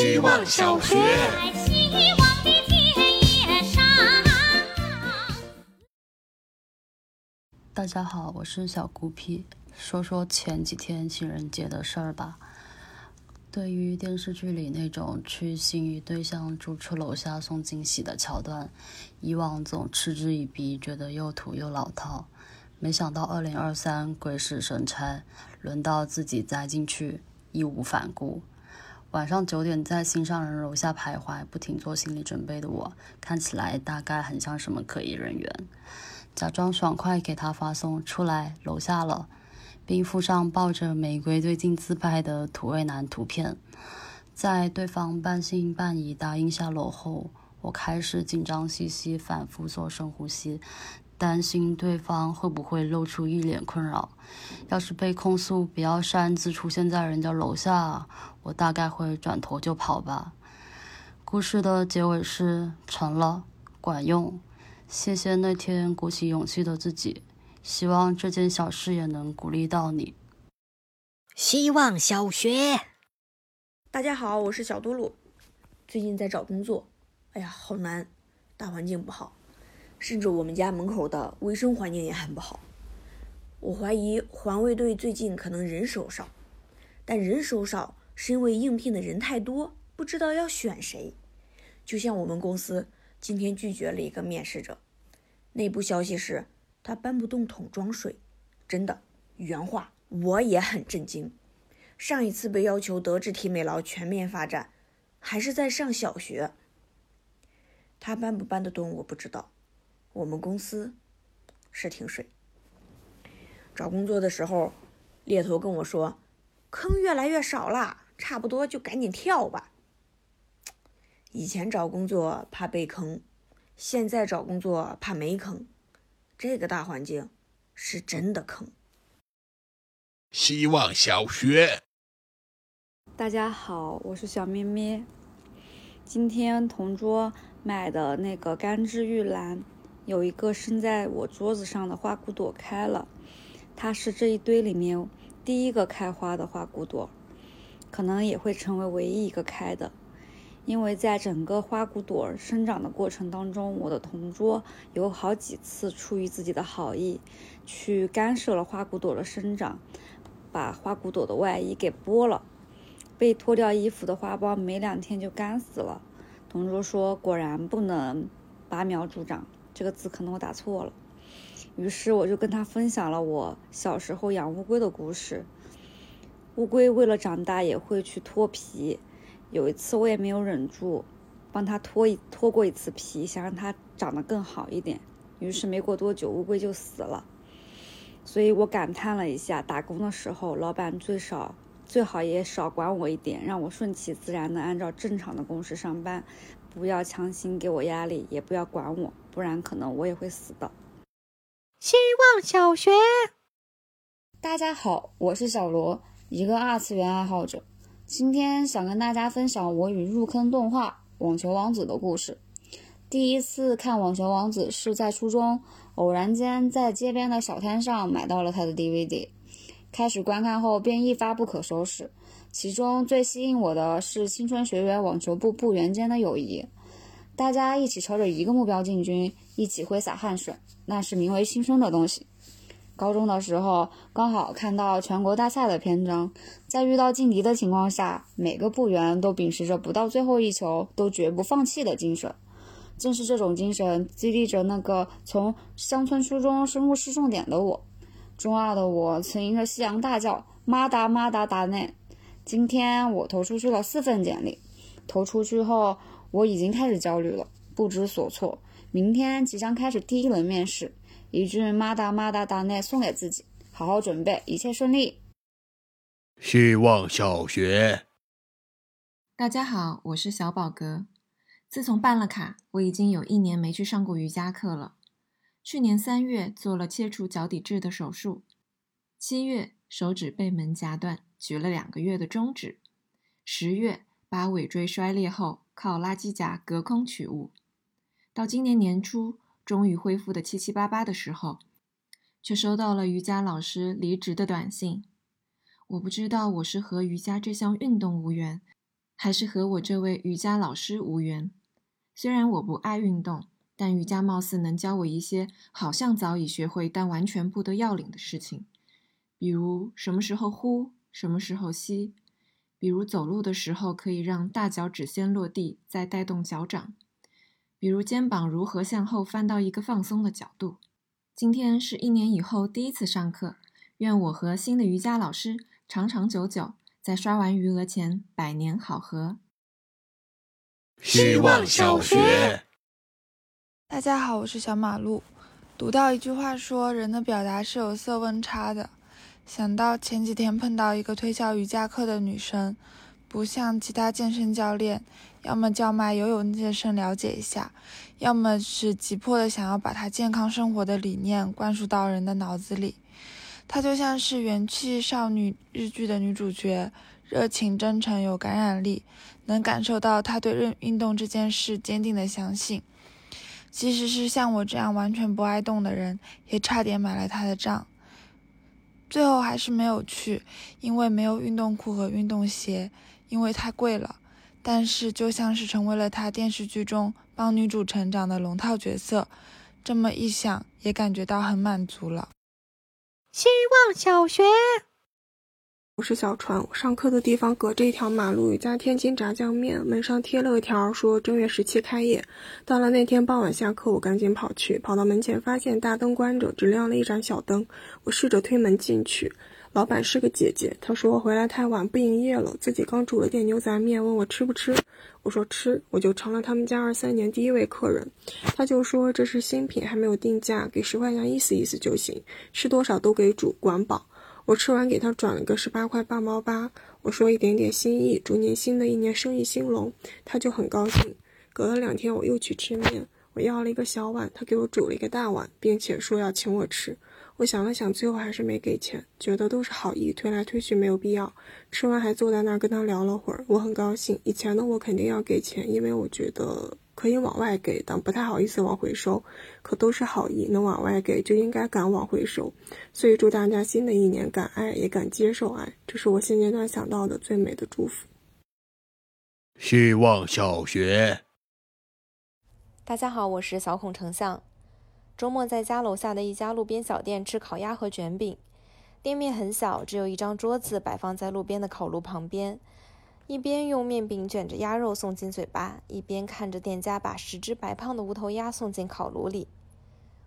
希望小学。希望的田野上。大家好，我是小孤僻，说说前几天情人节的事儿吧。对于电视剧里那种去心仪对象住处楼下送惊喜的桥段，以往总嗤之以鼻，觉得又土又老套。没想到二零二三鬼使神差，轮到自己栽进去，义无反顾。晚上九点在心上人楼下徘徊，不停做心理准备的我，看起来大概很像什么可疑人员。假装爽快给他发送出来，楼下了，并附上抱着玫瑰最近自拍的土味男图片。在对方半信半疑答应下楼后，我开始紧张兮兮，反复做深呼吸，担心对方会不会露出一脸困扰。要是被控诉不要擅自出现在人家楼下，我大概会转头就跑吧。故事的结尾是成了，管用。谢谢那天鼓起勇气的自己，希望这件小事也能鼓励到你。希望小学，大家好，我是小嘟噜。最近在找工作，哎呀，好难，大环境不好，甚至我们家门口的卫生环境也很不好。我怀疑环卫队最近可能人手少，但人手少是因为应聘的人太多，不知道要选谁。就像我们公司今天拒绝了一个面试者，内部消息是他搬不动桶装水，真的原话，我也很震惊。上一次被要求德智体美劳全面发展，还是在上小学。他搬不搬得动我不知道，我们公司是停水。找工作的时候，猎头跟我说，坑越来越少了，差不多就赶紧跳吧。以前找工作怕被坑，现在找工作怕没坑。这个大环境是真的坑。希望小学。大家好，我是小咩咩。今天同桌买的那个干枝玉兰，有一个生在我桌子上的花骨朵开了，它是这一堆里面第一个开花的花骨朵，可能也会成为唯一一个开的。因为在整个花骨朵生长的过程当中，我的同桌有好几次出于自己的好意，去干涉了花骨朵的生长，把花骨朵的外衣给剥了。被脱掉衣服的花苞没两天就干死了。同桌说：“果然不能拔苗助长，这个字可能我打错了。”于是我就跟他分享了我小时候养乌龟的故事。乌龟为了长大也会去脱皮。有一次我也没有忍住，帮它脱一脱过一次皮，想让它长得更好一点。于是没过多久，乌龟就死了。所以我感叹了一下，打工的时候，老板最少最好也少管我一点，让我顺其自然的按照正常的公式上班，不要强行给我压力，也不要管我，不然可能我也会死的。希望小学，大家好，我是小罗，一个二次元爱好者。今天想跟大家分享我与入坑动画《网球王子》的故事。第一次看《网球王子》是在初中，偶然间在街边的小摊上买到了他的 DVD，开始观看后便一发不可收拾。其中最吸引我的是青春学员网球部部员间的友谊，大家一起朝着一个目标进军，一起挥洒汗水，那是名为青春的东西。高中的时候，刚好看到全国大赛的篇章，在遇到劲敌的情况下，每个部员都秉持着不到最后一球都绝不放弃的精神。正是这种精神激励着那个从乡村初中升入市重点的我。中二的我曾迎着夕阳大叫“妈达妈达达内”。今天我投出去了四份简历，投出去后我已经开始焦虑了，不知所措。明天即将开始第一轮面试。一句“妈达妈达达内”送给自己，好好准备，一切顺利。希望小学。大家好，我是小宝哥。自从办了卡，我已经有一年没去上过瑜伽课了。去年三月做了切除脚底质的手术，七月手指被门夹断，举了两个月的中指，十月把尾椎摔裂后靠垃圾夹隔空取物，到今年年初。终于恢复的七七八八的时候，却收到了瑜伽老师离职的短信。我不知道我是和瑜伽这项运动无缘，还是和我这位瑜伽老师无缘。虽然我不爱运动，但瑜伽貌似能教我一些好像早已学会但完全不得要领的事情，比如什么时候呼，什么时候吸，比如走路的时候可以让大脚趾先落地，再带动脚掌，比如肩膀如何向后翻到一个放松的角度。今天是一年以后第一次上课，愿我和新的瑜伽老师长长久久，在刷完余额前百年好合。希望小学。大家好，我是小马路。读到一句话说，人的表达是有色温差的。想到前几天碰到一个推销瑜伽课的女生，不像其他健身教练，要么叫卖游泳健身了解一下，要么是急迫的想要把她健康生活的理念灌输到人的脑子里。她就像是元气少女日剧的女主角，热情真诚有感染力，能感受到她对运运动这件事坚定的相信。即使是像我这样完全不爱动的人，也差点买了他的账。最后还是没有去，因为没有运动裤和运动鞋，因为太贵了。但是就像是成为了他电视剧中帮女主成长的龙套角色，这么一想，也感觉到很满足了。希望小学。我是小川，我上课的地方隔着一条马路，有家天津炸酱面，门上贴了个条，说正月十七开业。到了那天傍晚下课，我赶紧跑去，跑到门前，发现大灯关着，只亮了一盏小灯。我试着推门进去，老板是个姐姐，她说回来太晚不营业了，自己刚煮了点牛杂面，问我吃不吃。我说吃，我就成了他们家二三年第一位客人。他就说这是新品，还没有定价，给十块钱意思意思就行，吃多少都给煮，管饱。我吃完给他转了个十八块八毛八，我说一点点心意，祝您新的一年生意兴隆，他就很高兴。隔了两天我又去吃面，我要了一个小碗，他给我煮了一个大碗，并且说要请我吃。我想了想，最后还是没给钱，觉得都是好意，推来推去没有必要。吃完还坐在那儿跟他聊了会儿，我很高兴。以前的我肯定要给钱，因为我觉得可以往外给，但不太好意思往回收。可都是好意，能往外给就应该敢往回收。所以祝大家新的一年敢爱也敢接受爱，这是我现阶段想到的最美的祝福。希望小学。大家好，我是小孔丞相。周末在家楼下的一家路边小店吃烤鸭和卷饼，店面很小，只有一张桌子摆放在路边的烤炉旁边，一边用面饼卷着鸭肉送进嘴巴，一边看着店家把十只白胖的无头鸭送进烤炉里。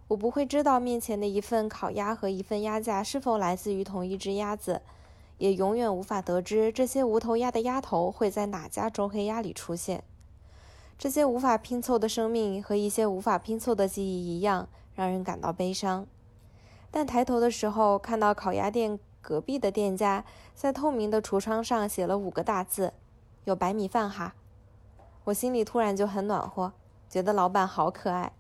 我不会知道面前的一份烤鸭和一份鸭架是否来自于同一只鸭子，也永远无法得知这些无头鸭的鸭头会在哪家周黑鸭里出现。这些无法拼凑的生命和一些无法拼凑的记忆一样。让人感到悲伤，但抬头的时候看到烤鸭店隔壁的店家在透明的橱窗上写了五个大字：“有白米饭哈。”我心里突然就很暖和，觉得老板好可爱。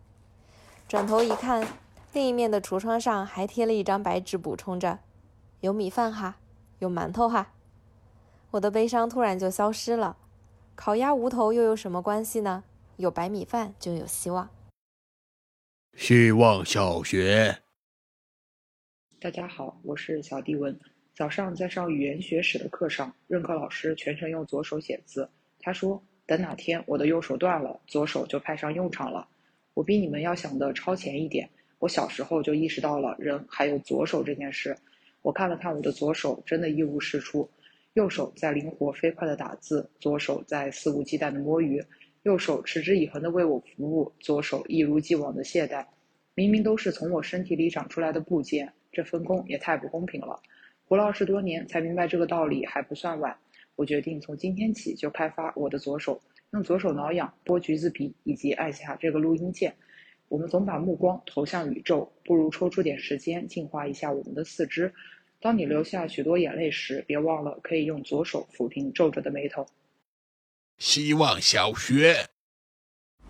转头一看，另一面的橱窗上还贴了一张白纸，补充着：“有米饭哈，有馒头哈。”我的悲伤突然就消失了。烤鸭无头又有什么关系呢？有白米饭就有希望。希望小学。大家好，我是小迪文。早上在上语言学史的课上，任课老师全程用左手写字。他说：“等哪天我的右手断了，左手就派上用场了。”我比你们要想的超前一点。我小时候就意识到了人还有左手这件事。我看了看我的左手，真的一无是处。右手在灵活飞快的打字，左手在肆无忌惮的摸鱼。右手持之以恒地为我服务，左手一如既往的懈怠。明明都是从我身体里长出来的部件，这分工也太不公平了。活了二十多年才明白这个道理还不算晚。我决定从今天起就开发我的左手，用左手挠痒、剥橘子皮以及按下这个录音键。我们总把目光投向宇宙，不如抽出点时间净化一下我们的四肢。当你流下许多眼泪时，别忘了可以用左手抚平皱着的眉头。希望小学。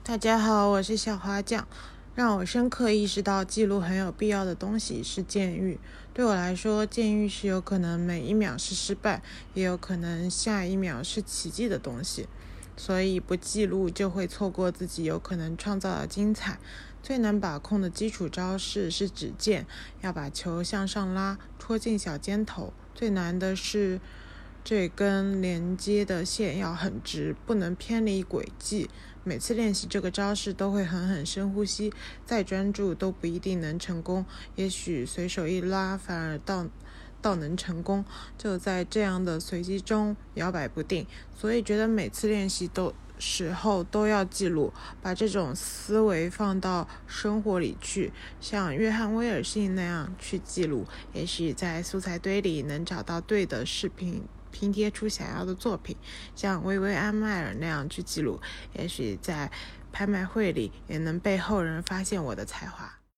大家好，我是小花酱。让我深刻意识到，记录很有必要的东西是监狱。对我来说，监狱是有可能每一秒是失败，也有可能下一秒是奇迹的东西。所以不记录就会错过自己有可能创造的精彩。最难把控的基础招式是指剑，要把球向上拉，戳进小尖头。最难的是。这根连接的线要很直，不能偏离轨迹。每次练习这个招式都会狠狠深呼吸，再专注都不一定能成功。也许随手一拉，反而倒倒能成功。就在这样的随机中摇摆不定，所以觉得每次练习都时候都要记录，把这种思维放到生活里去，像约翰威尔逊那样去记录。也许在素材堆里能找到对的视频。拼贴出想要的作品，像薇薇安迈尔那样去记录，也许在拍卖会里也能被后人发现我的才华。